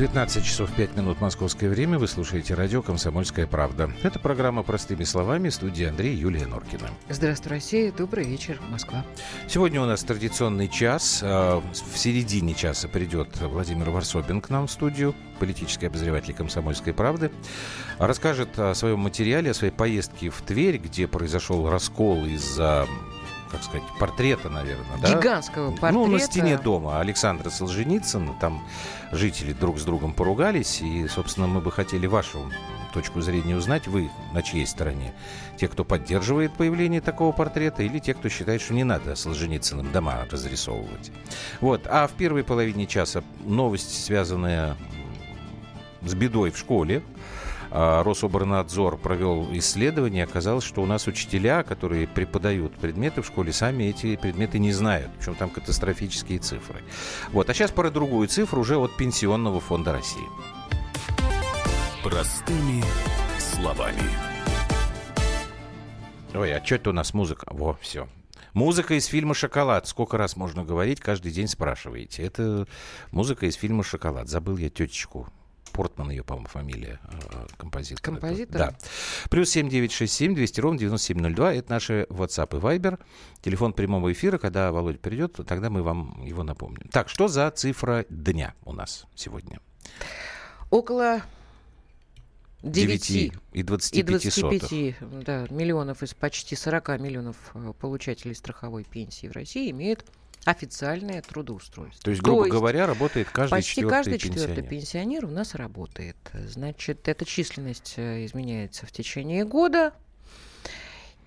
19 часов 5 минут московское время. Вы слушаете радио «Комсомольская правда». Это программа «Простыми словами» студии Андрей Юлия Норкина. Здравствуй, Россия. Добрый вечер, Москва. Сегодня у нас традиционный час. А, в середине часа придет Владимир Варсобин к нам в студию, политический обозреватель «Комсомольской правды». Расскажет о своем материале, о своей поездке в Тверь, где произошел раскол из-за как сказать, портрета, наверное, да? Гигантского портрета. Ну, на стене дома Александра Солженицына. Там жители друг с другом поругались. И, собственно, мы бы хотели вашу точку зрения узнать. Вы на чьей стороне? Те, кто поддерживает появление такого портрета, или те, кто считает, что не надо Солженицыным дома разрисовывать? Вот. А в первой половине часа новость, связанная с бедой в школе. А, Рособорнадзор провел исследование, оказалось, что у нас учителя, которые преподают предметы в школе, сами эти предметы не знают. Причем там катастрофические цифры. Вот. А сейчас пора другую цифру уже от Пенсионного фонда России. Простыми словами. Ой, а что это у нас музыка? Во, все. Музыка из фильма «Шоколад». Сколько раз можно говорить, каждый день спрашиваете. Это музыка из фильма «Шоколад». Забыл я тетечку Портман ее, по-моему, фамилия э, композитора. Композитор? Да. Плюс 7967 200 ровно 9702. Это наши WhatsApp и Viber. Телефон прямого эфира. Когда Володя придет, тогда мы вам его напомним. Так, что за цифра дня у нас сегодня? Около 9, 9 и 25, и 25 да, миллионов из почти 40 миллионов э, получателей страховой пенсии в России имеют официальное трудоустройство. То есть, грубо То есть, говоря, работает каждый почти четвертый каждый четвертый пенсионер. пенсионер у нас работает. Значит, эта численность э, изменяется в течение года.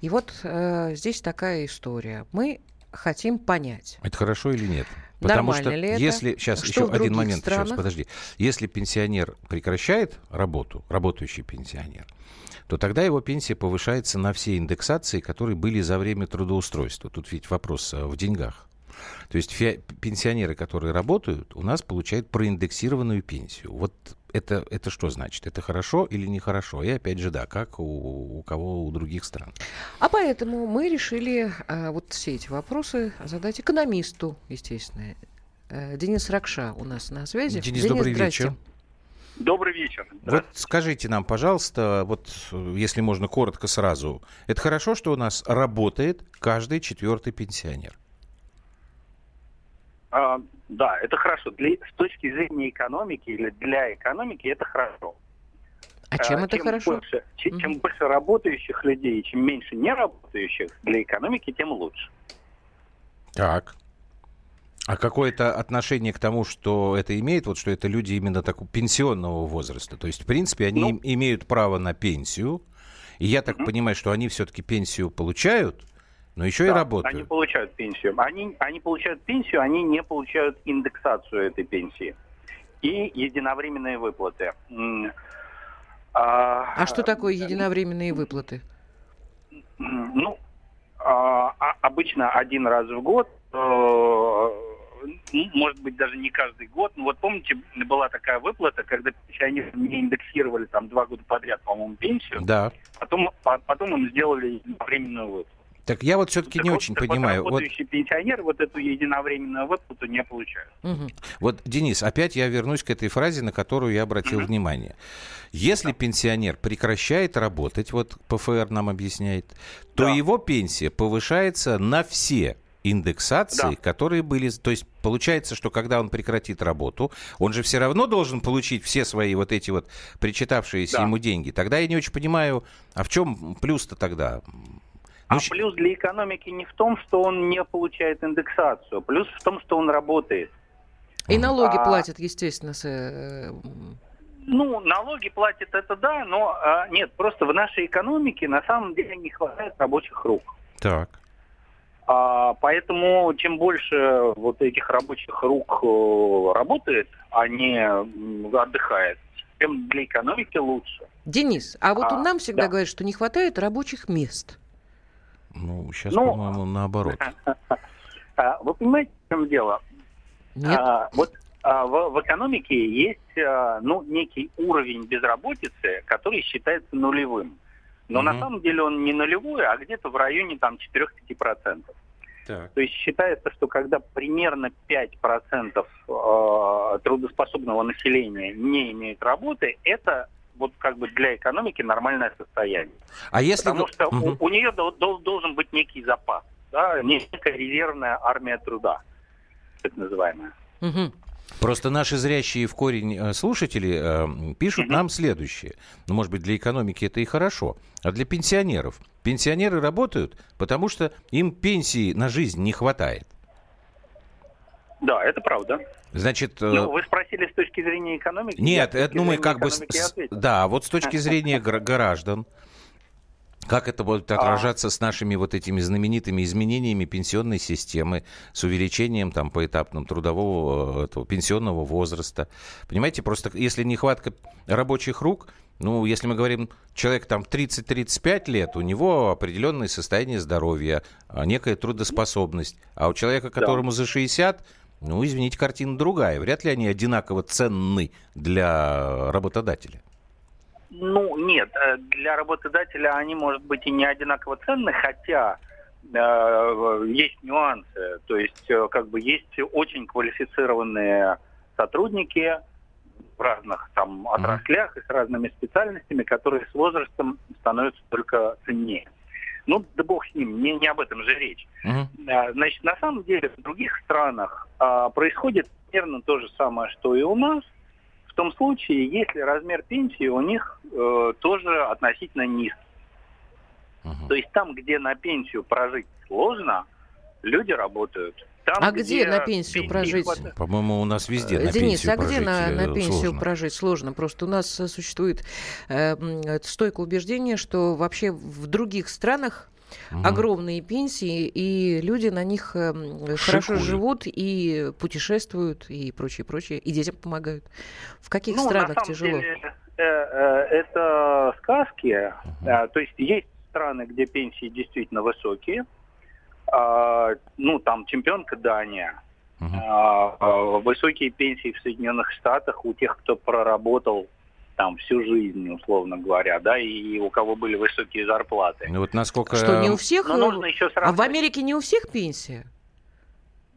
И вот э, здесь такая история. Мы хотим понять. Это хорошо или нет? Потому Нормально что ли если это? сейчас что еще один момент, странах? сейчас подожди, если пенсионер прекращает работу, работающий пенсионер, то тогда его пенсия повышается на все индексации, которые были за время трудоустройства. Тут ведь вопрос э, в деньгах. То есть пенсионеры, которые работают, у нас получают проиндексированную пенсию. Вот это, это что значит? Это хорошо или нехорошо? И опять же, да, как у, у кого у других стран. А поэтому мы решили а, вот все эти вопросы задать экономисту, естественно. А, Денис Ракша у нас на связи. Денис, Денис добрый здрасте. вечер. Добрый вечер. Вот скажите нам, пожалуйста, вот если можно коротко сразу, это хорошо, что у нас работает каждый четвертый пенсионер? А, да, это хорошо. Для, с точки зрения экономики или для экономики это хорошо. А чем а, это чем хорошо? Больше, чем, mm-hmm. чем больше работающих людей, чем меньше неработающих для экономики, тем лучше. Так. А какое-то отношение к тому, что это имеет, вот что это люди именно такого пенсионного возраста? То есть, в принципе, они ну, имеют право на пенсию. И я так mm-hmm. понимаю, что они все-таки пенсию получают, но еще да, и работают. Они получают пенсию. Они, они получают пенсию, они не получают индексацию этой пенсии. И единовременные выплаты. А, а что такое единовременные выплаты? Ну, а, а, обычно один раз в год, э, может быть, даже не каждый год. Но вот помните, была такая выплата, когда пенсионеры не индексировали там два года подряд, по-моему, пенсию. Да. Потом, потом им сделали временную выплату. Так я вот все-таки не очень понимаю. Вот работающий вот... пенсионер вот эту единовременную выплату не получает. Угу. Вот, Денис, опять я вернусь к этой фразе, на которую я обратил угу. внимание. Если да. пенсионер прекращает работать, вот ПФР нам объясняет, то да. его пенсия повышается на все индексации, да. которые были... То есть получается, что когда он прекратит работу, он же все равно должен получить все свои вот эти вот причитавшиеся да. ему деньги. Тогда я не очень понимаю, а в чем плюс-то тогда? А плюс для экономики не в том, что он не получает индексацию, плюс в том, что он работает. И налоги а, платят, естественно. С, э... Ну, налоги платят это да, но а, нет, просто в нашей экономике на самом деле не хватает рабочих рук. Так. А, поэтому чем больше вот этих рабочих рук э, работает, а не отдыхает, тем для экономики лучше. Денис, а вот а, нам всегда да. говорят, что не хватает рабочих мест. Ну, сейчас, ну, по-моему, наоборот. А, вы понимаете, в чем дело? Нет. А, вот а, в, в экономике есть а, ну, некий уровень безработицы, который считается нулевым. Но угу. на самом деле он не нулевой, а где-то в районе там 4-5%. Так. То есть считается, что когда примерно 5% э, трудоспособного населения не имеет работы, это вот как бы для экономики нормальное состояние. А если... Потому что угу. у, у нее до, до, должен быть некий запас, да, некая резервная армия труда, так называемая. Угу. Просто наши зрящие в корень э, слушатели э, пишут нам следующее. Ну, может быть, для экономики это и хорошо. А для пенсионеров? Пенсионеры работают, потому что им пенсии на жизнь не хватает. Да, это правда. Значит, э, ну, вы спросили с точки зрения экономики? Нет, это, ну мы как бы... С, да, вот с точки зрения граждан. Как это будет а. отражаться а... с нашими вот этими знаменитыми изменениями пенсионной системы, с увеличением там поэтапным трудового э, этого, пенсионного возраста? Понимаете, просто если нехватка рабочих рук, ну, если мы говорим, человек там 30-35 лет, у него определенное состояние здоровья, а, некая трудоспособность. А у человека, которому да. за 60, ну, извините, картина другая. Вряд ли они одинаково ценны для работодателя. Ну, нет, э, для работодателя они, может быть, и не одинаково ценны, хотя э, есть нюансы. То есть, э, как бы, есть очень квалифицированные сотрудники в разных там отраслях и с разными специальностями, которые с возрастом становятся только ценнее. Ну, да бог с ним, не, не об этом же речь. Uh-huh. Значит, на самом деле в других странах а, происходит примерно то же самое, что и у нас – в том случае, если размер пенсии у них э, тоже относительно низкий. Угу. То есть там, где на пенсию прожить сложно, люди работают. Там, а где, где на пенсию прожить? Хватает... По-моему, у нас везде на Денис, пенсию а где на, на э, пенсию сложно. прожить сложно? Просто у нас существует э, стойкое убеждение, что вообще в других странах угу. огромные пенсии, и люди на них э, хорошо живут и путешествуют и прочее, прочее, и детям помогают. В каких ну, странах тяжело? Деле, э, э, это сказки. Угу. То есть есть страны, где пенсии действительно высокие. А, ну, там чемпионка Дания. Угу. Высокие пенсии в Соединенных Штатах у тех, кто проработал там всю жизнь, условно говоря, да, и у кого были высокие зарплаты. Ну вот насколько... Что, не у всех? Но нужно еще сравнивать. А в Америке не у всех пенсия?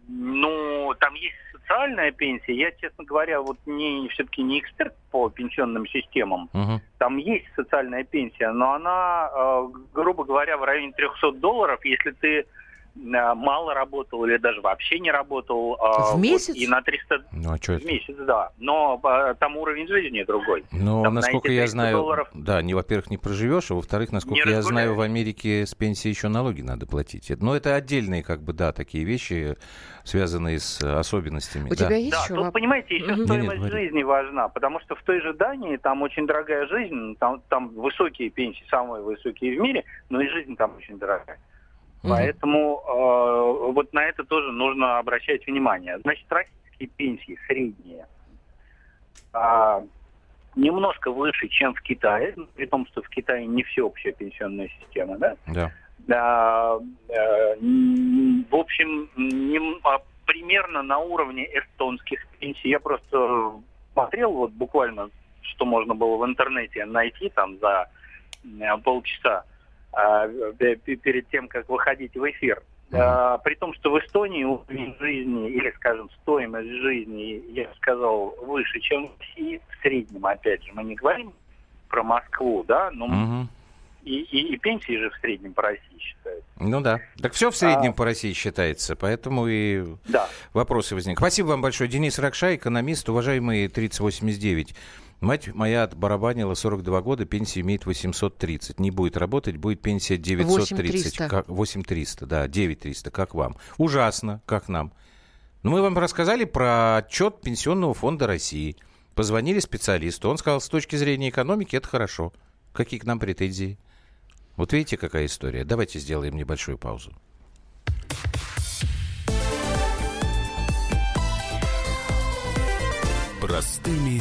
Ну, там есть социальная пенсия. Я, честно говоря, вот не все-таки не эксперт по пенсионным системам. Угу. Там есть социальная пенсия, но она, э, грубо говоря, в районе 300 долларов, если ты Э, мало работал или даже вообще не работал. А, в месяц? Вот, и на 300... Ну, а что В месяц, да. Но а, там уровень жизни другой. Но, там, насколько я знаю, долларов... да, не, во-первых, не проживешь, а во-вторых, насколько я знаю, в Америке с пенсии еще налоги надо платить. Но это отдельные, как бы, да, такие вещи, связанные с особенностями. У да. тебя есть да, еще тут, понимаете, еще mm-hmm. стоимость нет, нет, жизни важна, потому что в той же Дании там очень дорогая жизнь, там, там высокие пенсии, самые высокие в мире, но и жизнь там очень дорогая. Угу. Поэтому э, вот на это тоже нужно обращать внимание. Значит, российские пенсии средние э, немножко выше, чем в Китае, при том, что в Китае не всеобщая пенсионная система, да? Да. Да, э, в общем, не, а примерно на уровне эстонских пенсий. Я просто смотрел вот буквально, что можно было в интернете найти там за э, полчаса. А, перед тем, как выходить в эфир. А, при том, что в Эстонии уровень жизни, или, скажем, стоимость жизни, я бы сказал, выше, чем в России, в среднем, опять же, мы не говорим про Москву, да, но угу. и, и, и пенсии же в среднем по России считаются. Ну да. Так все в среднем а... по России считается, поэтому и да. вопросы возникли. Спасибо вам большое. Денис Ракша, экономист, уважаемый 3089. Мать моя отбарабанила 42 года, пенсия имеет 830. Не будет работать, будет пенсия 930. 8300. Как, 8300, да, 9300, как вам. Ужасно, как нам. Но мы вам рассказали про отчет Пенсионного фонда России. Позвонили специалисту, он сказал, с точки зрения экономики это хорошо. Какие к нам претензии? Вот видите, какая история. Давайте сделаем небольшую паузу. Простыми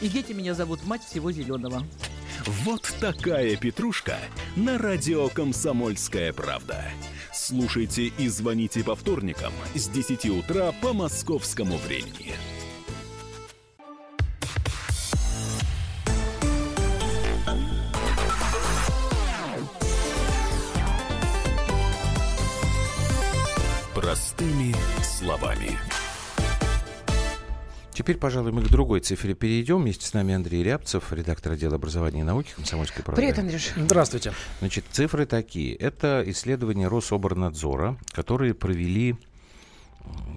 И дети меня зовут мать всего зеленого. Вот такая петрушка на радио «Комсомольская правда». Слушайте и звоните по вторникам с 10 утра по московскому времени. Простыми словами. Теперь, пожалуй, мы к другой цифре перейдем. Вместе с нами Андрей Рябцев, редактор отдела образования и науки Комсомольской правды. Привет, Андрюш. Здравствуйте. Значит, цифры такие. Это исследования Рособрнадзора, которые провели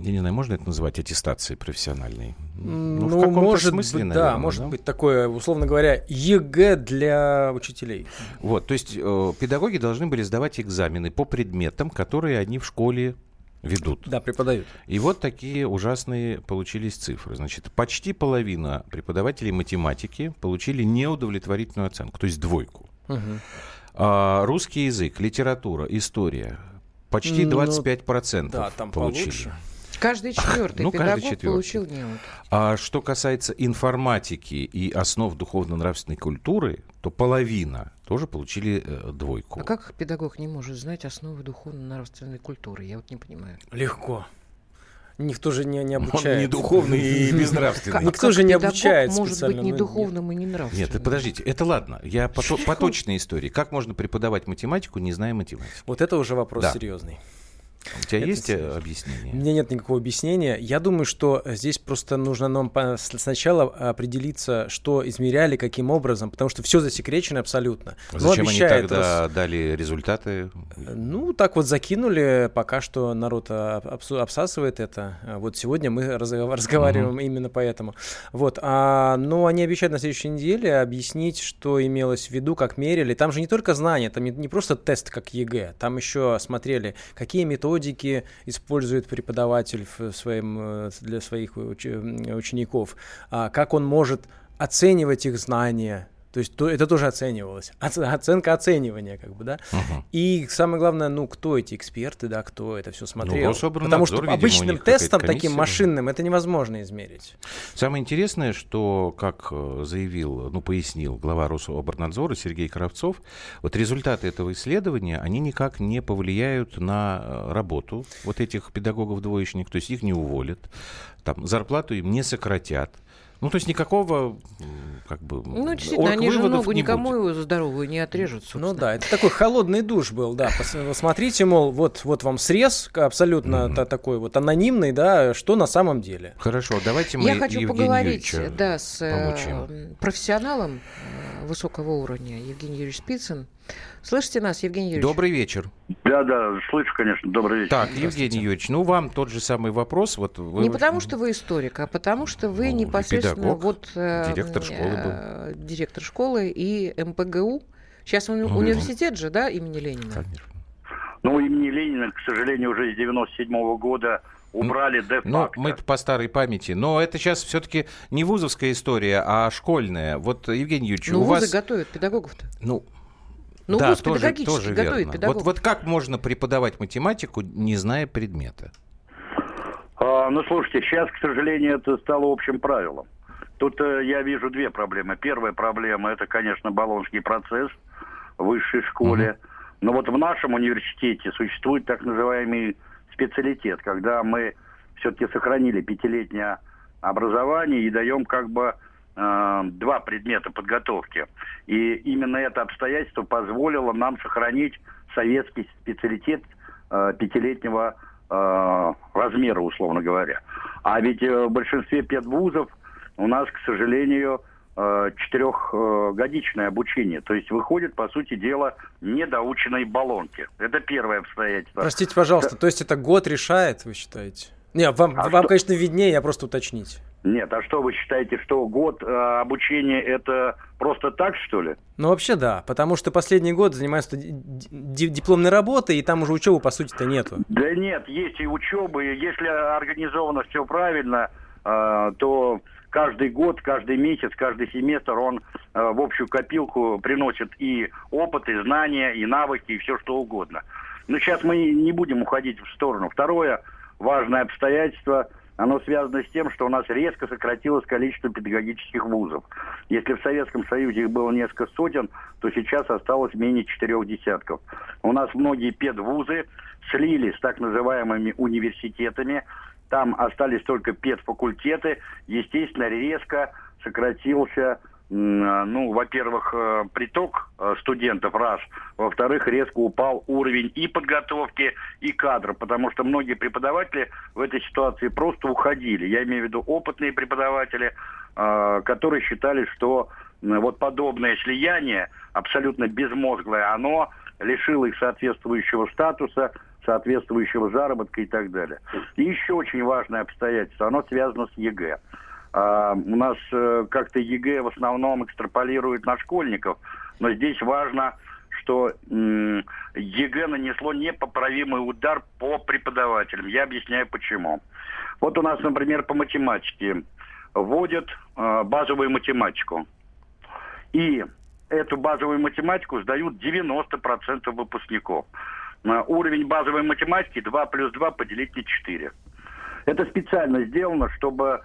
я не знаю, можно это называть аттестацией профессиональной? Ну, ну в может смысле, быть, наверное, да, может да? быть такое, условно говоря, ЕГЭ для учителей. Вот, то есть э, педагоги должны были сдавать экзамены по предметам, которые они в школе ведут. Да, преподают. И вот такие ужасные получились цифры. Значит, почти половина преподавателей математики получили неудовлетворительную оценку, то есть двойку. Угу. А, русский язык, литература, история почти 25% ну, да, там получили. Получше. Каждый четвертый ну, педагог каждый четвертый. получил неуд. А что касается информатики и основ духовно-нравственной культуры, то половина тоже получили э, двойку. А как педагог не может знать основы духовно-нравственной культуры? Я вот не понимаю. Легко. Никто же не, не обучает. Он не духовный и безнравственный. Никто же не обучает может быть не духовным и не нравственным. Нет, подождите, это ладно. Я по, по точной истории. Как можно преподавать математику, не зная математики? Вот это уже вопрос серьезный. У тебя это есть э, серьезно. объяснение? У меня нет никакого объяснения. Я думаю, что здесь просто нужно нам сначала определиться, что измеряли, каким образом, потому что все засекречено абсолютно. Ну, зачем они тогда раз... дали результаты? Ну, так вот закинули, пока что народ обсасывает это. Вот сегодня мы разговариваем угу. именно поэтому. Вот. А, но они обещают на следующей неделе объяснить, что имелось в виду, как мерили. Там же не только знания, там не просто тест, как ЕГЭ, там еще смотрели, какие методы методики использует преподаватель в своим, э, для своих учеников, а как он может оценивать их знания, то есть то, это тоже оценивалось. Оценка оценивания, как бы, да. Угу. И самое главное, ну, кто эти эксперты, да, кто это все смотрел. Ну, Потому что видимо, обычным тестом таким машинным это невозможно измерить. Самое интересное, что, как э, заявил, ну, пояснил глава Рособорнадзора Сергей Кравцов, вот результаты этого исследования, они никак не повлияют на э, работу вот этих педагогов-двоечников, то есть их не уволят, там, зарплату им не сократят. Ну, то есть никакого, как бы, Ну, действительно, они же ногу не никому будет. здоровую не отрежут, собственно. Ну да, это такой холодный душ был, да. Посмотрите, мол, вот, вот вам срез абсолютно mm-hmm. такой вот анонимный, да, что на самом деле. Хорошо, давайте мы Я хочу Евгения поговорить, да, с э, получим. профессионалом э, высокого уровня, Евгений Юрьевич Спицын. Слышите нас, Евгений Юрьевич? Добрый вечер. Да, да, слышу, конечно. Добрый вечер. Так, Евгений Юрьевич, ну вам тот же самый вопрос. Вот вы... Не потому, что вы историк, а потому, что вы ну, непосредственно педагог, вот э, директор школы был. Э, директор школы и МПГУ. Сейчас уни- угу. университет же, да, имени Ленина? Конечно. Ну, имени Ленина, к сожалению, уже с 97 -го года убрали де-факто. Ну, мы по старой памяти. Но это сейчас все-таки не вузовская история, а школьная. Вот, Евгений Юрьевич, ну, у вузы вас... готовят педагогов-то. Ну, ну, да, вуз тоже, тоже готовит верно. педагогов. Вот, вот как можно преподавать математику, не зная предмета? А, ну, слушайте, сейчас, к сожалению, это стало общим правилом. Тут э, я вижу две проблемы. Первая проблема – это, конечно, баллонский процесс в высшей школе. Угу. Но вот в нашем университете существует так называемый специалитет, когда мы все-таки сохранили пятилетнее образование и даем как бы Э, два предмета подготовки. И именно это обстоятельство позволило нам сохранить советский специалитет э, пятилетнего э, размера, условно говоря. А ведь в большинстве педвузов у нас, к сожалению, четырехгодичное обучение. То есть выходит, по сути дела, недоученные баллонки. Это первое обстоятельство. Простите, пожалуйста, то есть это год решает, вы считаете? Не, вам, а вам что... конечно, виднее, я просто уточнить. Нет, а что вы считаете, что год э, обучения это просто так, что ли? Ну, вообще да, потому что последний год занимаются дипломной работой, и там уже учебы, по сути-то, нету. Да нет, есть и учебы, если организовано все правильно, э, то каждый год, каждый месяц, каждый семестр он э, в общую копилку приносит и опыт, и знания, и навыки, и все что угодно. Но сейчас мы не будем уходить в сторону. Второе важное обстоятельство – оно связано с тем, что у нас резко сократилось количество педагогических вузов. Если в Советском Союзе их было несколько сотен, то сейчас осталось менее четырех десятков. У нас многие педвузы слились с так называемыми университетами, там остались только педфакультеты, естественно, резко сократился ну, во-первых, э, приток э, студентов, раз. Во-вторых, резко упал уровень и подготовки, и кадров, потому что многие преподаватели в этой ситуации просто уходили. Я имею в виду опытные преподаватели, э, которые считали, что вот подобное слияние, абсолютно безмозглое, оно лишило их соответствующего статуса, соответствующего заработка и так далее. И еще очень важное обстоятельство, оно связано с ЕГЭ. А, у нас э, как-то ЕГЭ в основном экстраполирует на школьников, но здесь важно, что ЕГЭ нанесло непоправимый удар по преподавателям. Я объясняю почему. Вот у нас, например, по математике вводят э, базовую математику. И эту базовую математику сдают 90% выпускников. На уровень базовой математики 2 плюс 2 поделить на 4. Это специально сделано, чтобы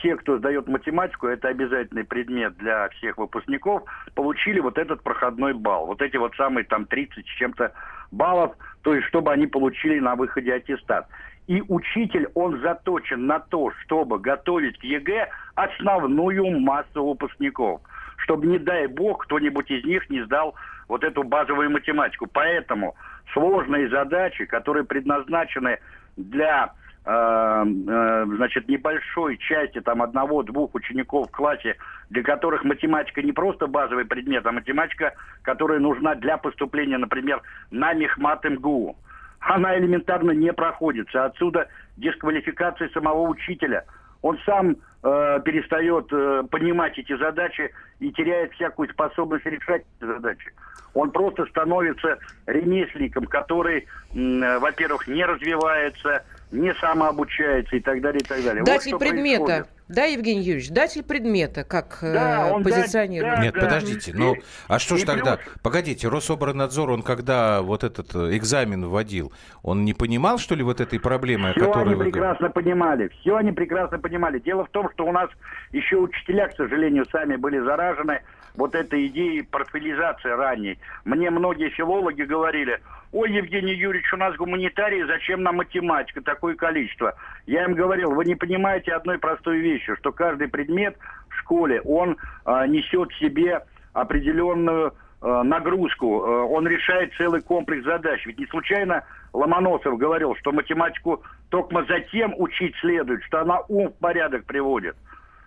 все, кто сдает математику, это обязательный предмет для всех выпускников, получили вот этот проходной балл. Вот эти вот самые там 30 с чем-то баллов, то есть чтобы они получили на выходе аттестат. И учитель, он заточен на то, чтобы готовить к ЕГЭ основную массу выпускников. Чтобы, не дай бог, кто-нибудь из них не сдал вот эту базовую математику. Поэтому сложные задачи, которые предназначены для значит, небольшой части там одного-двух учеников в классе, для которых математика не просто базовый предмет, а математика, которая нужна для поступления, например, на мехмат МГУ. Она элементарно не проходится. Отсюда дисквалификация самого учителя. Он сам э, перестает э, понимать эти задачи и теряет всякую способность решать эти задачи. Он просто становится ремесленником, который, э, во-первых, не развивается, не самообучается и так далее, и так далее. Датель вот предмета. Происходит. Да, Евгений Юрьевич, датель предмета, как да, э, он позиционирует. Да, Нет, да. подождите, ну, а что ж тогда? Плюс... Погодите, Рособорнадзор, он когда вот этот э, экзамен вводил, он не понимал, что ли, вот этой проблемы, все о которой они вы прекрасно понимали, все они прекрасно понимали. Дело в том, что у нас еще учителя, к сожалению, сами были заражены вот этой идеей профилизации ранней. Мне многие филологи говорили, ой, Евгений Юрьевич, у нас гуманитарии, зачем нам математика, такое количество. Я им говорил, вы не понимаете одной простой вещи, что каждый предмет в школе, он э, несет в себе определенную э, нагрузку, э, он решает целый комплекс задач. Ведь не случайно Ломоносов говорил, что математику только затем учить следует, что она ум в порядок приводит.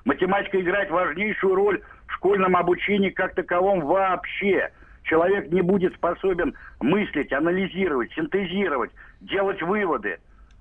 Математика играет важнейшую роль в школьном обучении как таковом вообще – человек не будет способен мыслить, анализировать, синтезировать, делать выводы.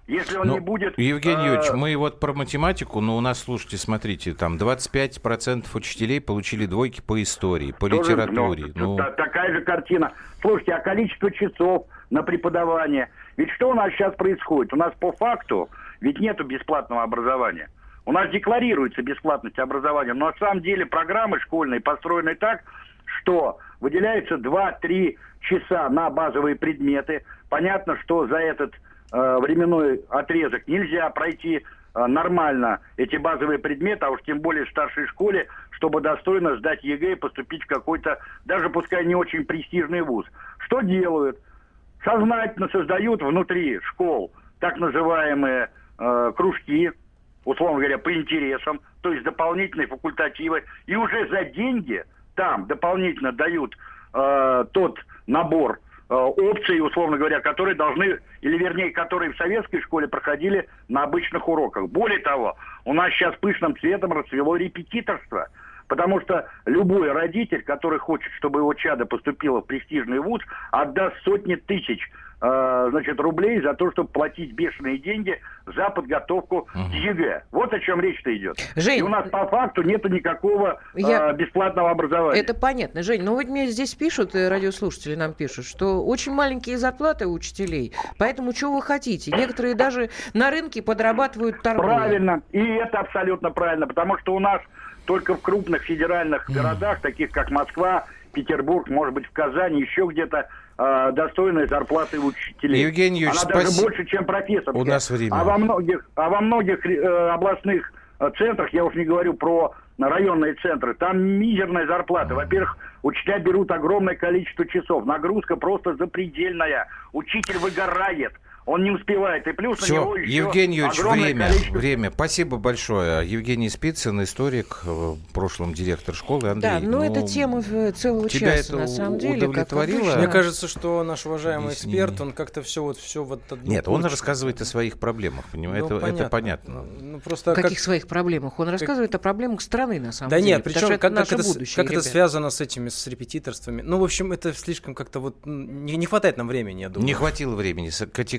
Если он ну, не будет... Евгений Юрьевич, э... мы вот про математику, но у нас, слушайте, смотрите, там 25% учителей получили двойки по истории, по Тоже, литературе. Ну, ну... Такая же картина. Слушайте, а количество часов на преподавание? Ведь что у нас сейчас происходит? У нас по факту ведь нету бесплатного образования. У нас декларируется бесплатность образования, но на самом деле программы школьные построены так, что выделяется 2-3 часа на базовые предметы. Понятно, что за этот э, временной отрезок нельзя пройти э, нормально эти базовые предметы, а уж тем более в старшей школе, чтобы достойно сдать ЕГЭ и поступить в какой-то, даже пускай не очень престижный вуз. Что делают? Сознательно создают внутри школ так называемые э, кружки, условно говоря, по интересам, то есть дополнительные факультативы, и уже за деньги – там дополнительно дают э, тот набор э, опций, условно говоря, которые должны, или вернее, которые в советской школе проходили на обычных уроках. Более того, у нас сейчас пышным цветом расцвело репетиторство, потому что любой родитель, который хочет, чтобы его чадо поступило в престижный вуз, отдаст сотни тысяч значит, рублей за то, чтобы платить бешеные деньги за подготовку к ЕГЭ. Вот о чем речь-то идет. Жень, И у нас по факту нету никакого Я- э, бесплатного образования. Это понятно, Жень. Но вот мне здесь пишут, э, радиослушатели нам пишут, что очень маленькие зарплаты у учителей. Поэтому что вы хотите? Некоторые даже на рынке подрабатывают торговлей. Правильно. И это абсолютно правильно, потому что у нас только в крупных федеральных городах, таких как Москва, Петербург, может быть, в Казани, еще где-то э, достойные зарплаты учителей. Евгений Юрьевич, Она даже спаси- больше, чем профессор. У нас время. А во многих, а во многих э, областных э, центрах, я уж не говорю про районные центры, там мизерная зарплата. Во-первых, учителя берут огромное количество часов. Нагрузка просто запредельная. Учитель выгорает. Он не успевает. И плюс на него Все, еще Евгений Юрьевич, время, количество время. Спасибо большое. Евгений Спицын, историк, э, в прошлом директор школы. Андрей, Да, но это тема э, целого тебя часа, это на самом деле. как удовлетворило? Мне кажется, что наш уважаемый Объяснение. эксперт, он как-то все вот все вот одну Нет, он кучу. рассказывает о своих проблемах, понимаете? Ну, это, это понятно. Ну, просто О как- каких своих проблемах? Он рассказывает о проблемах страны, на самом Да деле. нет, потому причем как, как, это, будущее, как это связано с этими, с репетиторствами. Ну, в общем, это слишком как-то вот не, не хватает нам времени, я думаю. Не хватило времени, с- кати-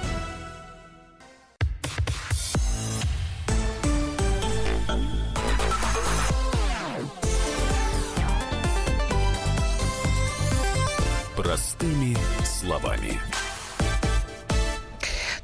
Простыми словами.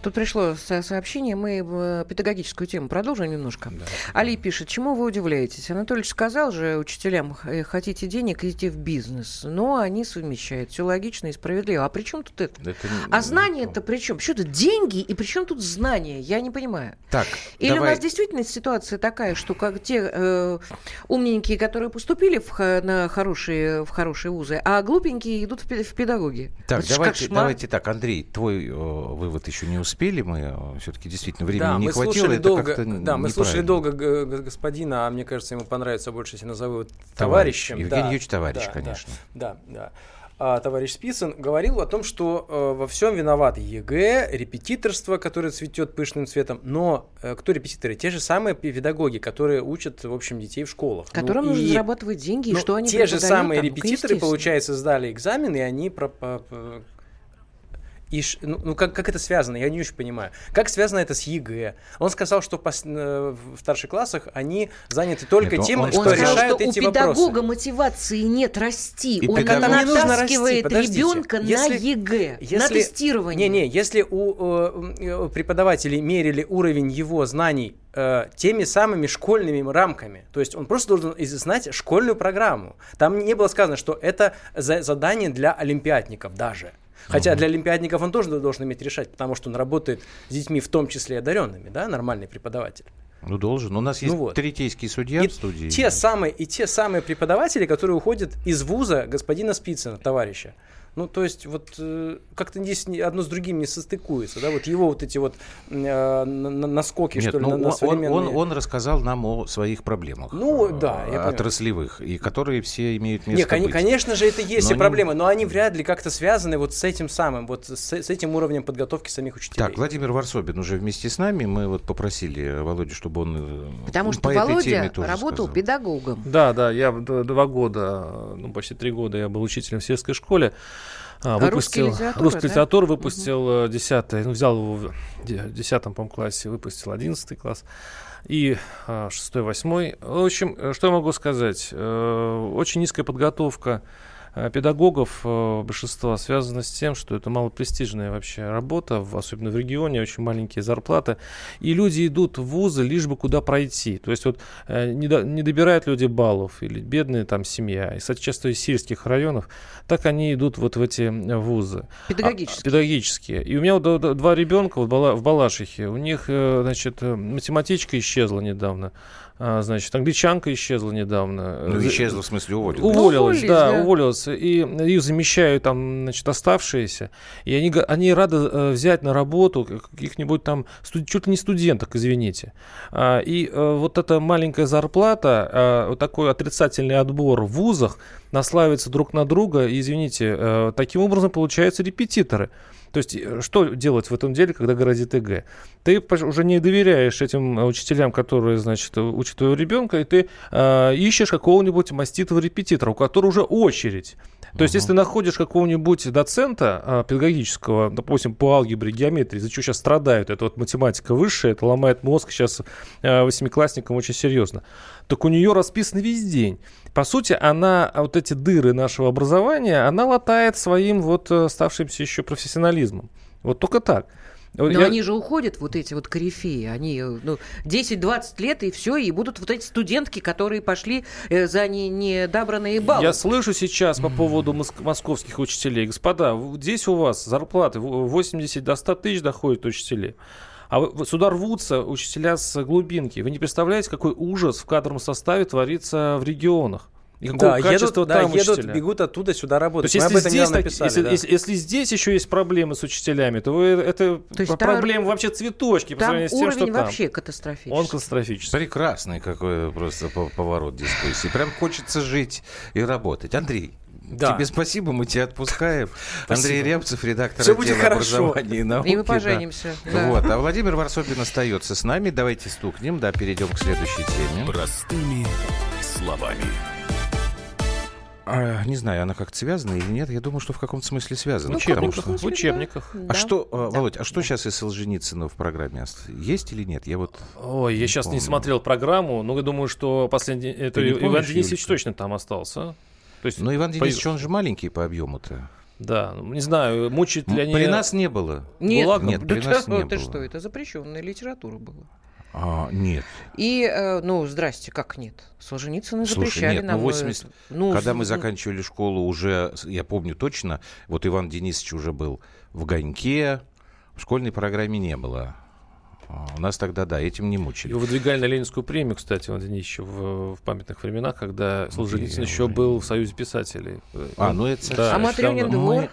Тут пришло со- сообщение, мы э, педагогическую тему продолжим немножко. Али пишет, чему вы удивляетесь? Анатольевич сказал же учителям, э, хотите денег, идите в бизнес. Но они совмещают. Все логично и справедливо. А при чем тут это? Это А знания-то при чем? Что тут деньги и при чем тут знания? Я не понимаю. Так, Или давай. у нас действительно ситуация такая, что как те э, умненькие, которые поступили в, на хорошие, в хорошие вузы, а глупенькие идут в, пе- в педагоги. Так, давайте, давайте так, Андрей, твой э, вывод еще не успели, мы все-таки действительно времени Да, не мы хватило, слушали это долго, как-то да, мы слушали долго господина, а мне кажется, ему понравится больше, если назову его Товарищ. товарищем. Евгений да, Юрьевич товарищ, да, конечно. Да, да. да. А, товарищ Спицын говорил о том, что э, во всем виноват ЕГЭ, репетиторство, которое цветет пышным цветом. Но э, кто репетиторы? Те же самые педагоги, которые учат, в общем, детей в школах. Ну, Которым нужно и- зарабатывать деньги, и ну, что они те же самые там, ну, репетиторы, получается, сдали экзамен, и они про, по- по- и ну, ну, как, как это связано? Я не очень понимаю. Как связано это с ЕГЭ? Он сказал, что в пос- э, в старших классах они заняты только Нет, он- тем, он что Он сказал, решают что у эти педагога вопросы. мотивации нет расти. И Он педагог- Не нужно расти, ребенка на Если- ЕГЭ, на если- тестирование. Не-не, если у э, э, преподавателей мерили уровень его знаний э, теми самыми школьными рамками, то есть он просто должен знать школьную программу. Там не было сказано, что это за- задание для олимпиадников даже. Хотя для олимпиадников он тоже должен иметь решать, потому что он работает с детьми, в том числе и одаренными, да, нормальный преподаватель. Ну, должен. У нас есть Ну вот. третейский судья И в студии. те самые, и те самые преподаватели, которые уходят из вуза господина Спицына, товарища. Ну, то есть, вот э, как-то здесь одно с другим не состыкуется, да, вот его вот эти вот э, на- на- наскоки, Нет, что ли, ну, на, на он, он, современные... он, он рассказал нам о своих проблемах. Ну, э, да, я понимаю. Отраслевых, и которые все имеют место Не, кон- быть. конечно же, это есть Но и они- проблемы, но они вряд ли как-то связаны вот с этим самым, вот с, с этим уровнем подготовки самих учителей. Так, Владимир Варсобин уже вместе с нами. Мы вот попросили Володю, чтобы он э, Потому что по этой Володя теме тоже работал сказал. педагогом. Да, да, я два года, ну почти три года я был учителем в сельской школе. А, А русский литература, русскую да? литературу выпустил э, 10 ну взял его в де- 10 по классе, выпустил 11 класс и а, 6 8 В общем, э, что я могу сказать? Э, Очень низкая подготовка э, педагогов э, большинства связана с тем, что это малопрестижная вообще работа, особенно в регионе, очень маленькие зарплаты. И люди идут в вузы лишь бы куда пройти. То есть вот э, не, до- не добирают люди баллов, или бедная там семья, и, кстати, часто из сельских районов, так они идут вот в эти э, вузы. Педагогически. А, педагогические. И у меня вот два ребенка вот в Балашихе. У них, значит, математичка исчезла недавно. А, значит, англичанка исчезла недавно. Ну, исчезла, в смысле, уволилась. Уволилась, Уволились, да, да. уволилась. Увольняются, и их замещают там, значит, оставшиеся, и они, они рады э, взять на работу каких-нибудь там, чуть ли не студенток, извините. А, и вот эта маленькая зарплата, а, вот такой отрицательный отбор в вузах наслаивается друг на друга, и, извините, таким образом получаются репетиторы. То есть э, что делать в этом деле, когда грозит ЕГЭ? Ты уже не доверяешь этим учителям, которые, значит, учат твоего ребенка, и ты э, ищешь какого-нибудь маститого репетитора, у которого уже очередь. То есть, если ты находишь какого-нибудь доцента а, педагогического, допустим, по алгебре, геометрии, за что сейчас страдают, это вот математика высшая, это ломает мозг сейчас а, восьмиклассникам очень серьезно, так у нее расписан весь день. По сути, она вот эти дыры нашего образования, она латает своим вот оставшимся еще профессионализмом. Вот только так. Но я... они же уходят, вот эти вот корифеи, они ну, 10-20 лет и все, и будут вот эти студентки, которые пошли э, за не, недобранные баллы. Я слышу сейчас по поводу моск- московских учителей. Господа, здесь у вас зарплаты 80 до 100 тысяч доходят учителей. А сюда рвутся учителя с глубинки. Вы не представляете, какой ужас в кадровом составе творится в регионах. И какого да, едут, да, едут, бегут оттуда сюда работать. То есть, если, здесь, написали, если, да. если, если здесь еще есть проблемы с учителями, то вы, это то есть проблемы там, вообще цветочки по сравнению с тем, что там. вообще катастрофический. Он катастрофический. Прекрасный какой просто поворот дискуссии. Прям хочется жить и работать. Андрей, да. Тебе спасибо, мы тебя отпускаем. Андрей Рябцев, редактор Все отдела образования и науки. И мы поженимся. Да. Да. Вот. А Владимир Варсобин остается с нами. Давайте стукнем, да, перейдем к следующей теме. Простыми словами. А, не знаю, она как-то связана или нет. Я думаю, что в каком-то смысле связана. Ну, потому что... В учебниках. А что, да. Володь, а что сейчас из Солженицына в программе? Есть или нет? Я вот Ой, я сейчас помню. не смотрел программу, но я думаю, что последний... Это Иван Денисович точно там остался. То есть, но Иван Денисович, по... он же маленький по объему-то. Да, ну, не знаю, мучит ли они... При нас не было. Нет, Была... нет при нас не было. что, это запрещенная литература была. А, нет. И, э, ну, здрасте, как нет? Солженицына запрещали Слушай, нет, нам. Ну, 80... ну, когда мы заканчивали школу уже, я помню точно, вот Иван Денисович уже был в Ганьке, в школьной программе не было. А, у нас тогда, да, этим не мучили. Его выдвигали на Ленинскую премию, кстати, Иван Денисович, в, в памятных временах, когда Солженицын еще был в Союзе писателей. А, ну это... Да, а Матрёнин двор?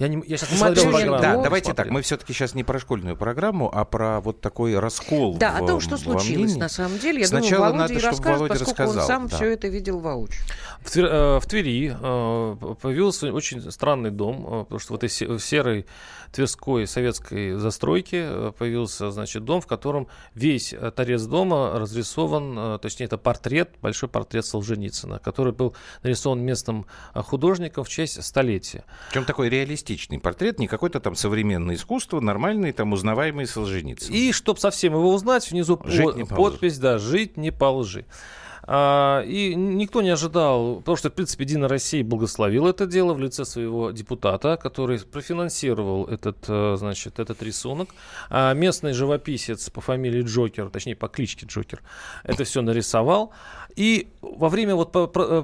Я, не, я сейчас не смотрел программу. Да, давайте смотрели. так, мы все-таки сейчас не про школьную программу, а про вот такой раскол Да, в, о том, что случилось на самом деле. Я Сначала думаю, Володя надо, и расскажет, Володя поскольку рассказал, он сам да. все это видел воочию. В, Твери, э, в Твери э, появился очень странный дом, э, потому что в этой серой Тверской советской застройки э, появился, значит, дом, в котором весь торец дома разрисован, точнее, это портрет, большой портрет Солженицына, который был нарисован местным художником в честь столетия. Причем такой реалистичный портрет, не какой-то там современное искусство, нормальный, там узнаваемый Солженицын. И, чтобы совсем его узнать, внизу жить по- подпись, да, «Жить не по лжи». А, и никто не ожидал, потому что, в принципе, Единая Россия благословила это дело в лице своего депутата, который профинансировал этот, э, значит, этот рисунок. А местный живописец по фамилии Джокер, точнее, по кличке Джокер, это все нарисовал. И во время вот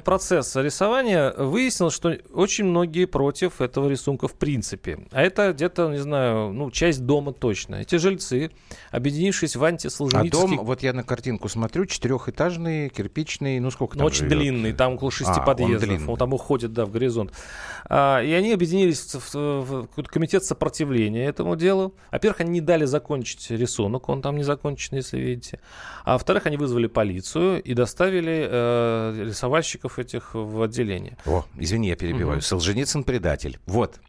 процесса рисования выяснилось, что очень многие против этого рисунка в принципе. А это где-то, не знаю, ну, часть дома точно. Эти жильцы, объединившись в антисолженицкий... А дом, вот я на картинку смотрю, четырехэтажный, кирпичный, ну сколько там ну, Очень живет? длинный, там около шести а, подъездов. Он, он там уходит, да, в горизонт. А, и они объединились в, в, в комитет сопротивления этому делу. Во-первых, они не дали закончить рисунок, он там не закончен, если видите. А во-вторых, они вызвали полицию и доставили э, рисовальщиков этих в отделение. О, извини, я перебиваю. Угу. Солженицын предатель. Вот.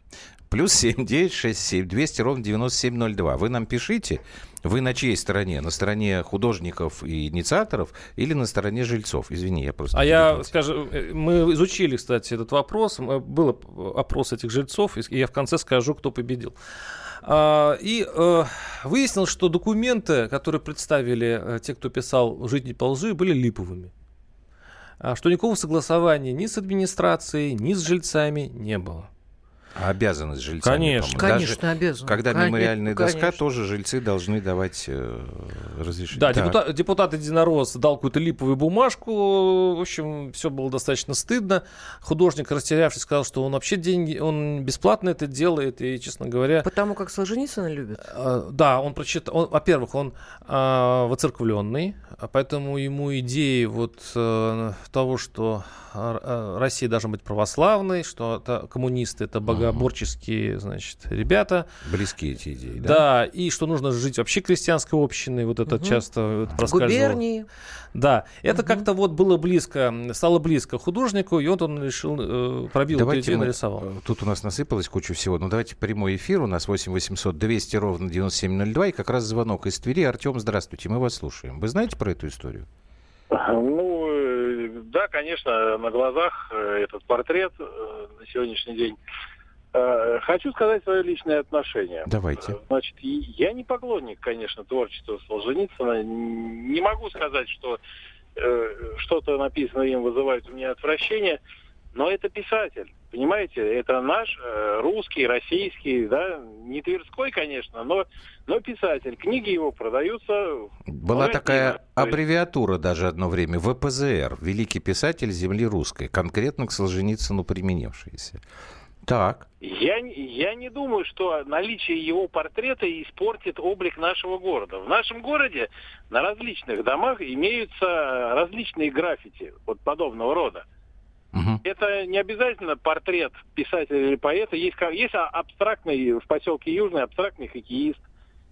Плюс семь девять шесть семь двести ровно девяносто семь ноль два. Вы нам пишите. Вы на чьей стороне? На стороне художников и инициаторов или на стороне жильцов? Извини, я просто... А я скажу, э, мы изучили, кстати, этот вопрос. Был опрос этих жильцов, и я в конце скажу, кто победил. А, и э, выяснилось, что документы, которые представили э, те, кто писал «Жить не по лжи», были липовыми. А что никакого согласования ни с администрацией, ни с жильцами не было. А обязанность жильцами? Конечно. Конечно, обязаны. Когда Конечно, мемориальная доска, конечно. тоже жильцы должны давать э, разрешение. Да, депутат, депутат Единорос дал какую-то липовую бумажку. В общем, все было достаточно стыдно. Художник, растерявшись, сказал, что он вообще деньги, он бесплатно это делает. И, честно говоря, Потому как Солженицына любит. э, да, он прочитал, он, во-первых, он э, воцерквленный, а поэтому ему идеи вот э, того, что э, Россия должна быть православной, что это коммунисты, это богоборческие, значит, ребята, Близкие эти идеи, да? да, и что нужно жить вообще крестьянской общиной, вот это Мгм. часто проскальзывало. Губернии. Да, это Мгм. как-то вот было близко, стало близко художнику, и вот он решил, э, пробил эту Давайте идею, мы- нарисовал. э, Тут у нас насыпалось кучу всего. Ну, давайте прямой эфир. У нас 8 800 200 ровно 9702. И как раз звонок из Твери. Артем, здравствуйте. Мы вас слушаем. Вы знаете про эту историю? Ну, э, да, конечно, на глазах э, этот портрет на сегодняшний день. Э, Хочу сказать свое личное отношение. Давайте. Э, Значит, я не поклонник, конечно, творчества Солженицына. Не могу сказать, что э, что-то написанное им вызывает у меня отвращение, но это писатель. Понимаете, это наш э, русский, российский, да, не Тверской, конечно, но, но писатель. Книги его продаются Была такая есть- аббревиатура даже одно время. ВПЗР. Великий писатель земли русской. Конкретно к Солженицыну применившийся. Так. Я, не- я не думаю, что наличие его портрета испортит облик нашего города. В нашем городе на различных домах имеются различные граффити вот подобного рода. Мгм. Это не обязательно портрет писателя или поэта. Есть, есть а- абстрактный в поселке Южный абстрактный хоккеист.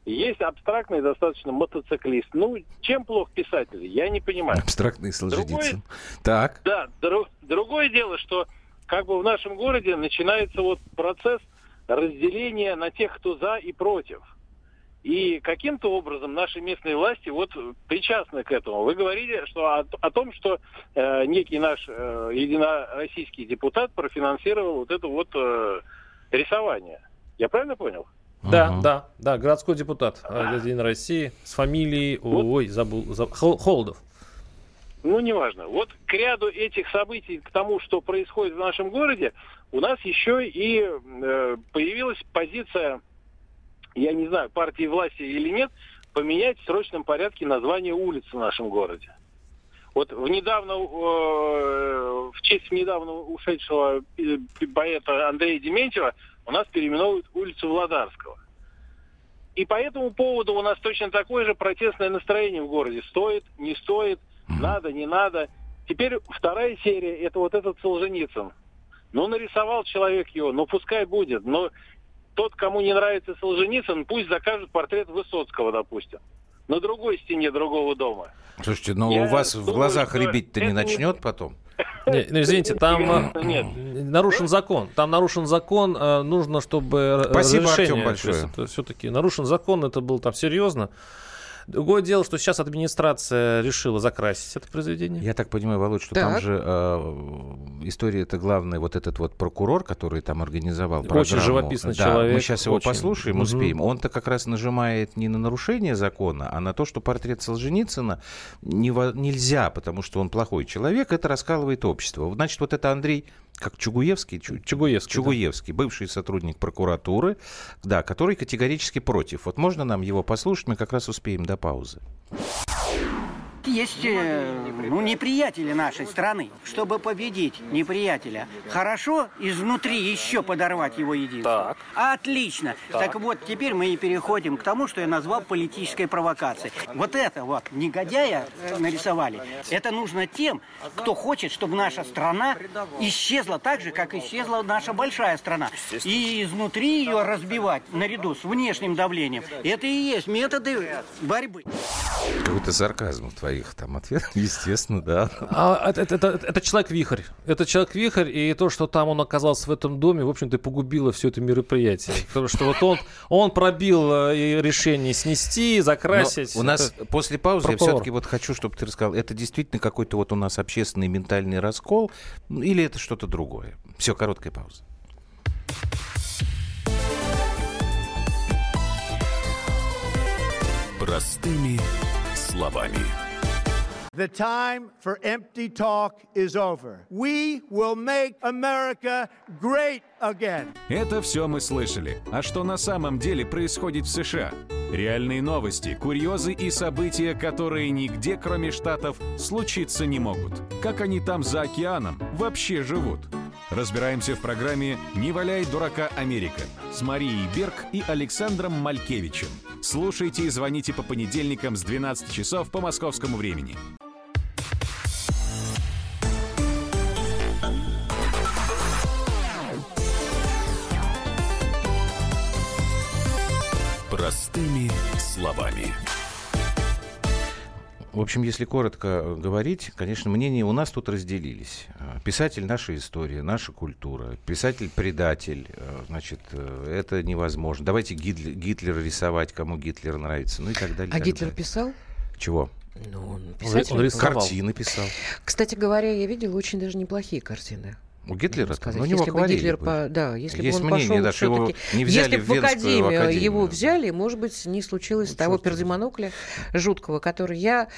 Есть абстрактный достаточно мотоциклист. Ну, чем плох писатель? Я не понимаю. Абстрактный Солженицын. Так. Да, дру- другое дело, что как бы в нашем городе начинается вот процесс разделения на тех, кто за и против. И каким-то образом наши местные власти вот причастны к этому. Вы говорили что о, о том, что э, некий наш э, единороссийский депутат профинансировал вот это вот э, рисование. Я правильно понял? Да, Мгм. да, да, городской депутат э, Единой России с фамилией, ой, забыл, забыл, Хол- Холодов. Ну, неважно. Вот к ряду этих событий, к тому, что происходит в нашем городе, у нас еще и э, появилась позиция, я не знаю, партии власти или нет, поменять в срочном порядке название улиц в нашем городе. Вот в недавно, э, в честь недавно ушедшего э, поэта Андрея Дементьева у нас переименовывают улицу Владарского. И по этому поводу у нас точно такое же протестное настроение в городе. Стоит, не стоит, надо, не надо. Теперь вторая серия, это вот этот Солженицын. Ну, нарисовал человек его, ну, пускай будет. Но тот, кому не нравится Солженицын, пусть закажет портрет Высоцкого, допустим. На другой стене другого дома. Слушайте, но Я у вас в думаю, глазах что рябить-то не это не- начнет потом? Не, ну, извините, там э, нет. нарушен закон. Там нарушен закон, э, нужно, чтобы Спасибо, разрешение. Артем, большое. Это все-таки нарушен закон, это было там серьезно. Другое дело, что сейчас администрация решила закрасить это произведение. Я так понимаю, Володь, что там Так. же э, история это главная, вот этот вот прокурор, который там организовал Очень программу. живописный да, человек, Мы сейчас его очень. послушаем, Мгм. успеем. Он-то как раз нажимает не на нарушение закона, а на то, что портрет Солженицына не нельзя, потому что он плохой человек, это раскалывает общество. Значит, вот это Андрей, как Чугуевский? Чу- Чугуевский, да. Чугуевский, бывший сотрудник прокуратуры, да, который категорически против. Вот можно нам его послушать, мы как раз успеем до паузы. Есть э, ну, неприятели нашей страны. Чтобы победить неприятеля, хорошо изнутри еще подорвать его единство. Отлично. Так. вот, теперь мы и переходим к тому, что я назвал политической провокацией. Вот это вот негодяя нарисовали. Это нужно тем, кто хочет, чтобы наша страна исчезла так же, как исчезла наша большая страна. И изнутри ее разбивать наряду с внешним давлением. Это и есть методы борьбы. Какой-то сарказм в твоих там ответах, естественно, да. А это, это- это- это человек-вихрь. Это человек-вихрь, и то, что там он оказался в этом доме, в общем-то, погубило все это мероприятие. Потому что вот он, он пробил э, и решение снести, закрасить. Но у нас Это- после паузы я прокурор. все-таки вот хочу, чтобы ты рассказал, это действительно какой-то вот у нас общественный ментальный раскол или это что-то другое? Все, короткая пауза. Простыми словами. The time for empty talk is over. We will make America great again. Это все мы слышали. А что на самом деле происходит в США? Реальные новости, курьезы и события, которые нигде, кроме Штатов, случиться не могут. Как они там за океаном вообще живут? Разбираемся в программе «Не валяй дурака Америка» с Марией Берг и Александром Малькевичем. Слушайте и звоните по понедельникам с 12 часов по московскому времени. Простыми словами. В общем, если коротко говорить, конечно, мнения у нас тут разделились. А, писатель — наша история, наша культура. Писатель-предатель, а, значит, э, это невозможно. Давайте Гитлер, Гитлера рисовать, кому Гитлер нравится, ну и так далее. А так Гитлер далее. писал? Чего? Ну, он писатель. Он рисовал. Картины писал. Кстати говоря, я видела очень даже неплохие картины. У Гитлера сказать. Ну, если бы Гитлер, по, да, если Есть бы он мнение, пошел все-таки, не взяли если в бы в академию, академию его взяли, может быть, не случилось Ну, того его пердемонокля жуткого, который я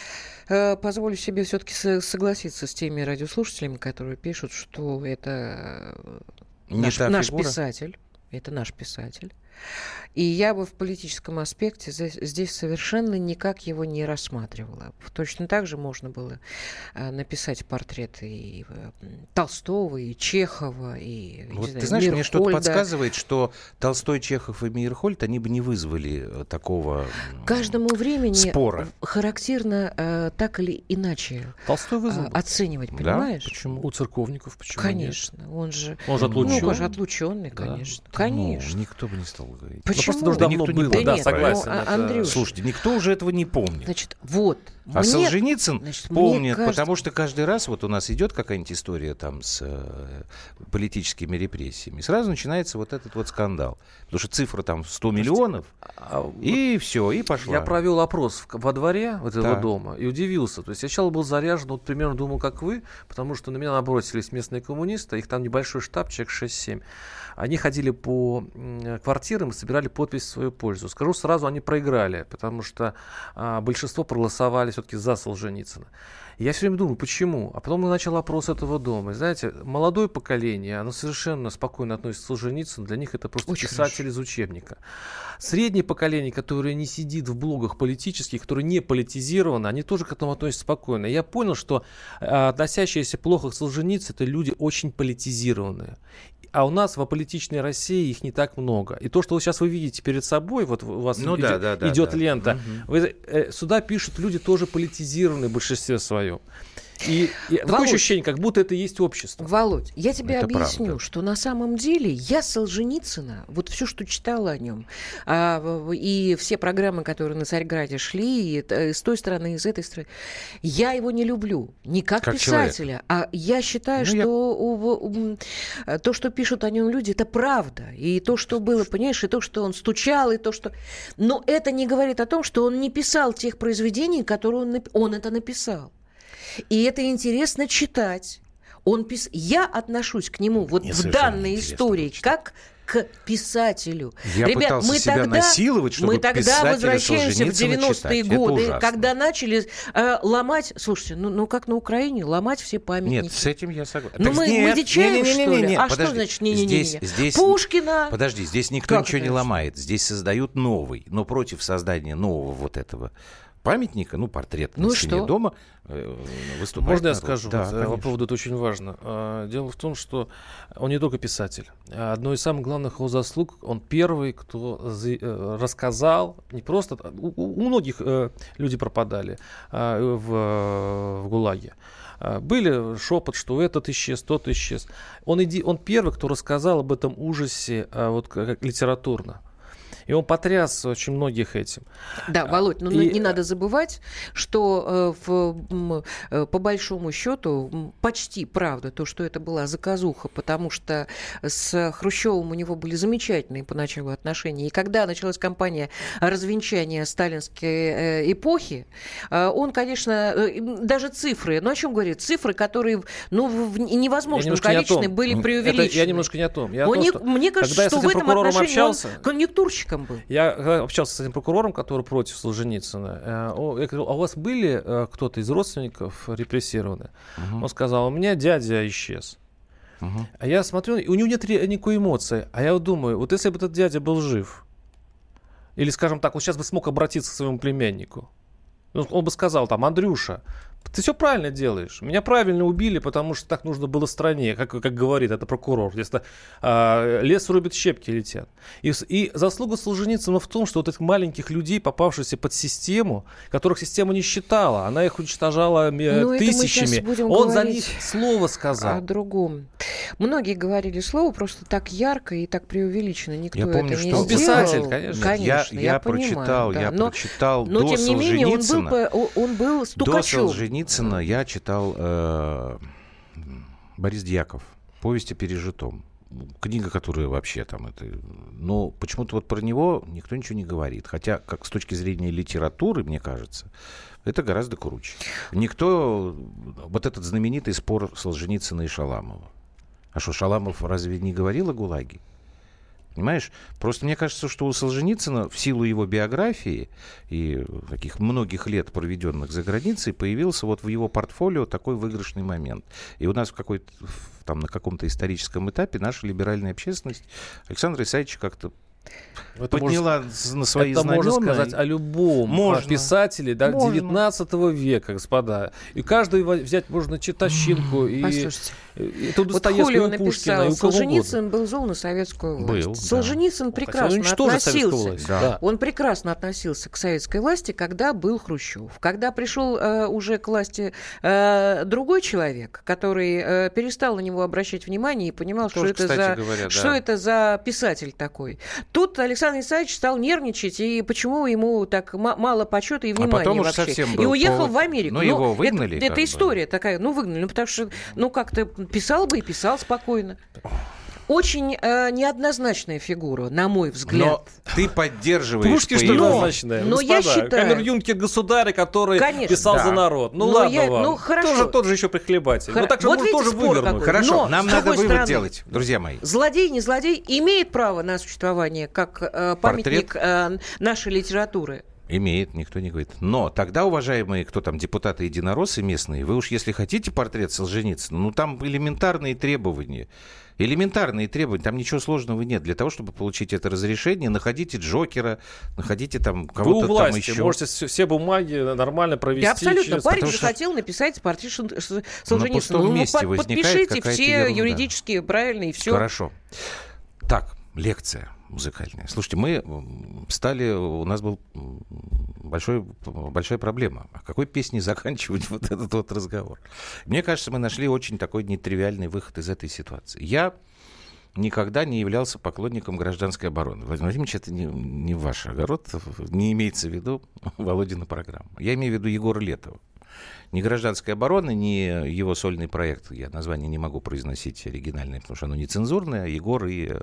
э, позволю себе все-таки согласиться с теми радиослушателями, которые пишут, что это Не наш, наш фигура? писатель, это наш писатель. И я бы в политическом аспекте здесь, совершенно никак его не рассматривала. Точно так же можно было э, написать портреты и э, Толстого, и Чехова, и Вот знаю, ты знаешь, мне что-то Мирхольда. подсказывает, что Толстой, Чехов и Мейерхольд, они бы не вызвали э, такого Каждому времени спора. характерно э, так или иначе Толстой вызвал бы. оценивать, Да? понимаешь? Почему? У церковников почему нет? Конечно, он же, Он же ну, отлучен. он же отлученный, Да. конечно, Ну, конечно. никто бы не стал говорить. Почему? Просто уже Да давно было. Да, нет, согласен. ну, это- Андрюш, Слушайте, никто уже этого не помнит. Значит, вот. А мне- Солженицын значит, помнит, кажется- потому что каждый раз вот у нас идет какая-нибудь история там с э, политическими репрессиями, сразу начинается вот этот вот скандал. Потому что цифра там 100 миллионов, А вот и все, и пошла. Я провел опрос в- во дворе вот этого Так. дома и удивился. То есть я сначала был заряжен, вот примерно думал, как вы, потому что на меня набросились местные коммунисты, их там небольшой штаб, человек 6-7. Они ходили по квартирам и собирали подпись в свою пользу. Скажу сразу, они проиграли, потому что а, большинство проголосовали все-таки за Солженицына. Я все время думаю, почему? А потом я начал опрос этого дома. И знаете, молодое поколение, оно совершенно спокойно относится к Солженицыну. Для них это просто Очень писатель из учебника. Среднее поколение, которое не сидит в блогах политических, которое не политизировано, они тоже к этому относятся спокойно. Я понял, что э, относящиеся плохо к Солженицыну, это люди очень политизированные. А у нас в аполитичной России их не так много. И то, что вы сейчас вы видите перед собой, вот у вас Ну идет, да, да, да, идет да. лента, вы, э, сюда пишут люди тоже политизированные в большинстве своем. И, и такое Володь. ощущение, как будто это и есть общество. Володь, я тебе Это объясню, правда. что на самом деле я Солженицына, вот все, что читала о нем, а, и все программы, которые на Царьграде шли, и, и с той стороны, и с этой стороны, я его не люблю. Не как, Как писателя, а я считаю, Ну, я- что у- у- м, то, что пишут о нем люди, это правда. И то, что было, понимаешь, и то, что он стучал, и то, что... Но это не говорит о том, что он не писал тех произведений, которые он, нап- он это написал. И это интересно читать. Он пис... Я отношусь к нему вот Мне в данной истории читать. как к писателю. Я Ребят, мы себя тогда, насиловать, чтобы мы тогда возвращаемся в Солженицына 90-е читать. Это годы, когда начали э, ломать, слушайте, ну, ну как на Украине, ломать все памятники. Нет, с этим я согласен. Ну мы, нет, мы дичаем, не-не-не-не-не, что ли? А подожди. что значит не-не-не? Здесь, здесь, Пушкина. Подожди, здесь никто Как ничего не ломает. Здесь создают новый. Но против создания нового вот этого памятника, ну, портрет Ну на стене дома э, выступает Можно я народ. скажу? Да, Вот, э, по поводу это очень важно. А, Дело в том, что он не только писатель. Одно из самых главных его заслуг, он первый, кто э, рассказал, не просто... У, у- многих э, люди пропадали а, в, в ГУЛАГе. А, Были шепот, что этот исчез, тот исчез. Он, иди, он первый, кто рассказал об этом ужасе вот, как литературно. И он потряс очень многих этим. Да, Володь, ну и- не надо забывать, что э, в, э, по большому счету почти правда то, что это была заказуха, потому что с Хрущевым у него были замечательные поначалу отношения. И когда началась кампания развенчания сталинской э, эпохи, он, конечно, даже цифры, ну о чем говорит, цифры, которые ну, в невозможном не количестве том. были Это преувеличены. я немножко не о том. Я о том, не- что мне кажется, когда я с что в этим этом прокурором отношении общался, он конъюнктурщиком прокурором был. Я общался с этим прокурором, который против Солженицына. Э, я говорю, а у вас были э, кто-то из родственников репрессированы? Угу. Он сказал, у меня дядя исчез. Угу. А я смотрю, у него нет никакой эмоции. А я вот думаю, вот если бы этот дядя был жив, или, скажем так, вот сейчас бы смог обратиться к своему племяннику, ну, он бы сказал там, Андрюша, ты все правильно делаешь. Меня правильно убили, потому что так нужно было стране, как, как говорит это прокурор. Если а, лес рубит, щепки летят. И, и заслуга Солженицына в том, что вот этих маленьких людей, попавшихся под систему, которых система не считала, она их уничтожала ну, тысячами. Он за них слово сказал. О другом. Многие говорили слово просто так ярко и так преувеличенно. Никто я помню, это что не он писатель, конечно. конечно я, я, я прочитал, понимаю, да. я но, прочитал но, до тем не менее, он был, он был стукачом. Солженицына я читал э, Борис Дьяков, «Повесть о пережитом». Книга, которая вообще там это... Но почему-то вот про него никто ничего не говорит. Хотя, как с точки зрения литературы, мне кажется, это гораздо круче. Никто... Вот этот знаменитый спор Солженицына и Шаламова. А что, Шаламов разве не говорил о ГУЛАГе? Понимаешь? Просто мне кажется, что у Солженицына в силу его биографии и таких многих лет, проведенных за границей, появился вот в его портфолио такой выигрышный момент. И у нас в какой-то там на каком-то историческом этапе наша либеральная общественность Александра Исаевича как-то это подняла можно, на свои это знамена. можно сказать о любом можно. писателе да, можно. 19 века, господа. И каждый взять можно Читащинку и, Послушайте. и тут вот Холио написал, и Солженицын был зол на советскую власть. Был, Солженицын да. прекрасно относился. Да. Он прекрасно относился к советской власти, когда был Хрущев. Когда пришел э, уже к власти э, другой человек, который э, перестал на него обращать внимание и понимал, Тоже, что, это за, говоря, да. что это за писатель такой Тут Александр Исаевич стал нервничать, и почему ему так мало почета и внимания а потом вообще. Совсем и уехал повод... в Америку. Ну, его выгнали. Это, это история такая, ну, выгнали, ну, потому что, ну, как-то писал бы и писал спокойно очень э, неоднозначная фигура, на мой взгляд. Но ты поддерживаешь Пушкин что неоднозначная. Но я считаю... Камер Юнкер государь, который Конечно, писал да. за народ. Ну но ладно я, вам. Ну, хорошо. Тоже тот же еще прихлебатель. Хор... Ну так же вот может тоже вывернуть. Хорошо, но, нам надо вывод стороны, делать, друзья мои. Злодей, не злодей, имеет право на существование как э, памятник э, нашей литературы. Имеет, никто не говорит. Но тогда, уважаемые, кто там, депутаты единороссы местные, вы уж если хотите портрет Солженицына, ну там элементарные требования. Элементарные требования, там ничего сложного нет. Для того, чтобы получить это разрешение, находите Джокера, находите там кого-то Вы у власти, там еще. можете все, бумаги нормально провести. Да, абсолютно. Через... Парень же что... хотел написать портрет Солженицына. Ну, месте ну, подпишите все ерунда. юридические правильно и все. Хорошо. Так, лекция музыкальная. Слушайте, мы стали, у нас был большой, большая проблема. А какой песней заканчивать вот этот вот разговор? Мне кажется, мы нашли очень такой нетривиальный выход из этой ситуации. Я никогда не являлся поклонником гражданской обороны. Владимир Владимирович, это не, не ваш огород, не имеется в виду Володина программа. Я имею в виду Егора Летова ни гражданской обороны, ни его сольный проект, я название не могу произносить оригинальное, потому что оно нецензурное, Егор и э,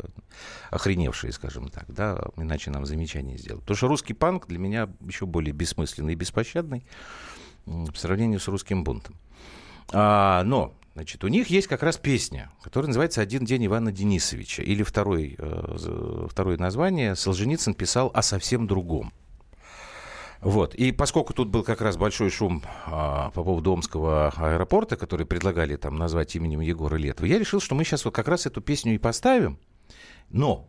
охреневшие, скажем так, да, иначе нам замечание сделают. Потому что русский панк для меня еще более бессмысленный и беспощадный в сравнении с русским бунтом. А, но Значит, у них есть как раз песня, которая называется «Один день Ивана Денисовича». Или второй, э, второе название Солженицын писал о совсем другом. Вот. И поскольку тут был как раз большой шум а, по поводу Омского аэропорта, который предлагали там назвать именем Егора Летова, я решил, что мы сейчас вот как раз эту песню и поставим. Но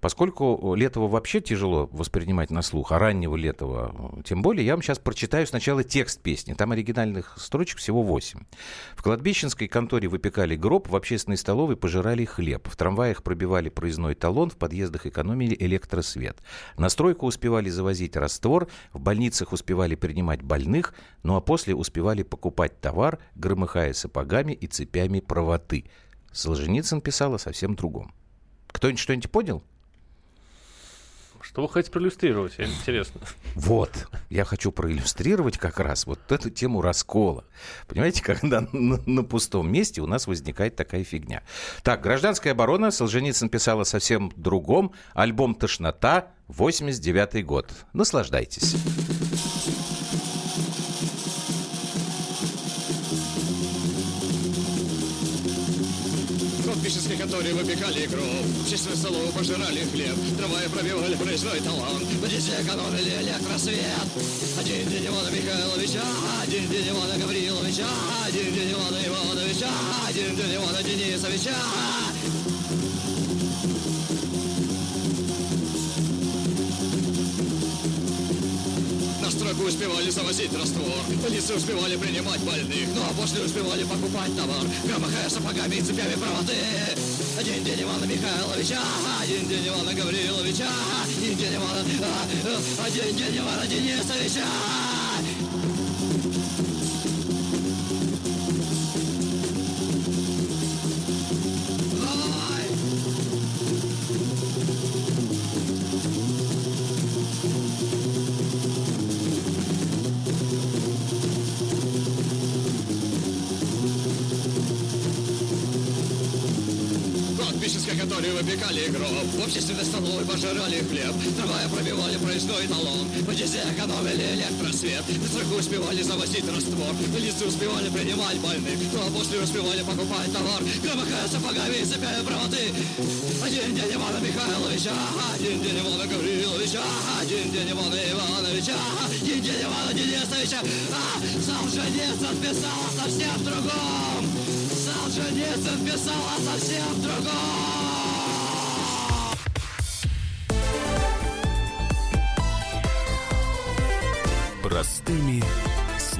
Поскольку Летова вообще тяжело воспринимать на слух, а раннего Летова тем более, я вам сейчас прочитаю сначала текст песни. Там оригинальных строчек всего 8. В кладбищенской конторе выпекали гроб, в общественной столовой пожирали хлеб, в трамваях пробивали проездной талон, в подъездах экономили электросвет. На стройку успевали завозить раствор, в больницах успевали принимать больных, ну а после успевали покупать товар, громыхая сапогами и цепями правоты. Солженицын писал о совсем другом. Кто-нибудь что-нибудь понял? Что вы хотите проиллюстрировать? Интересно. Вот. Я хочу проиллюстрировать как раз вот эту тему раскола. Понимаете, когда на, на пустом месте у нас возникает такая фигня. Так, «Гражданская оборона» Солженицын писала совсем другом. Альбом «Тошнота», 89 год. Наслаждайтесь. Кладбищенские, которые выпекали кровь Общественных столов пожирали хлеб. Трамваи пробивали проездной талант Водители экономили электросвет. Один день Ивана Михайловича Один день Ивана Гавриловича Один день Ивана Ивановича Один день Ивана Денисовича На строку успевали завозить раствор Больницы успевали принимать больных а после успевали покупать товар. Громыхая сапогами и цепями проводы. Один день Ивана Михайловича Один день Ивана Гавриловича Один день Ивана а, а, Один день Ивана Денисовича Которые выпекали гроб. В общественной столовой пожирали хлеб. Трамвая пробивали проездной талон Водители экономили электросвет. На страху успевали завозить раствор. Лица успевали принимать больных. Ну а после успевали покупать товар. Громыхая сапогами и цепяя проводы. Один день Ивана Михайловича. Один день Ивана Гавриловича. Один день Ивана Ивановича. Один день Ивана Денисовича. А Солженицын писал совсем другом. Солженицын писал о совсем другом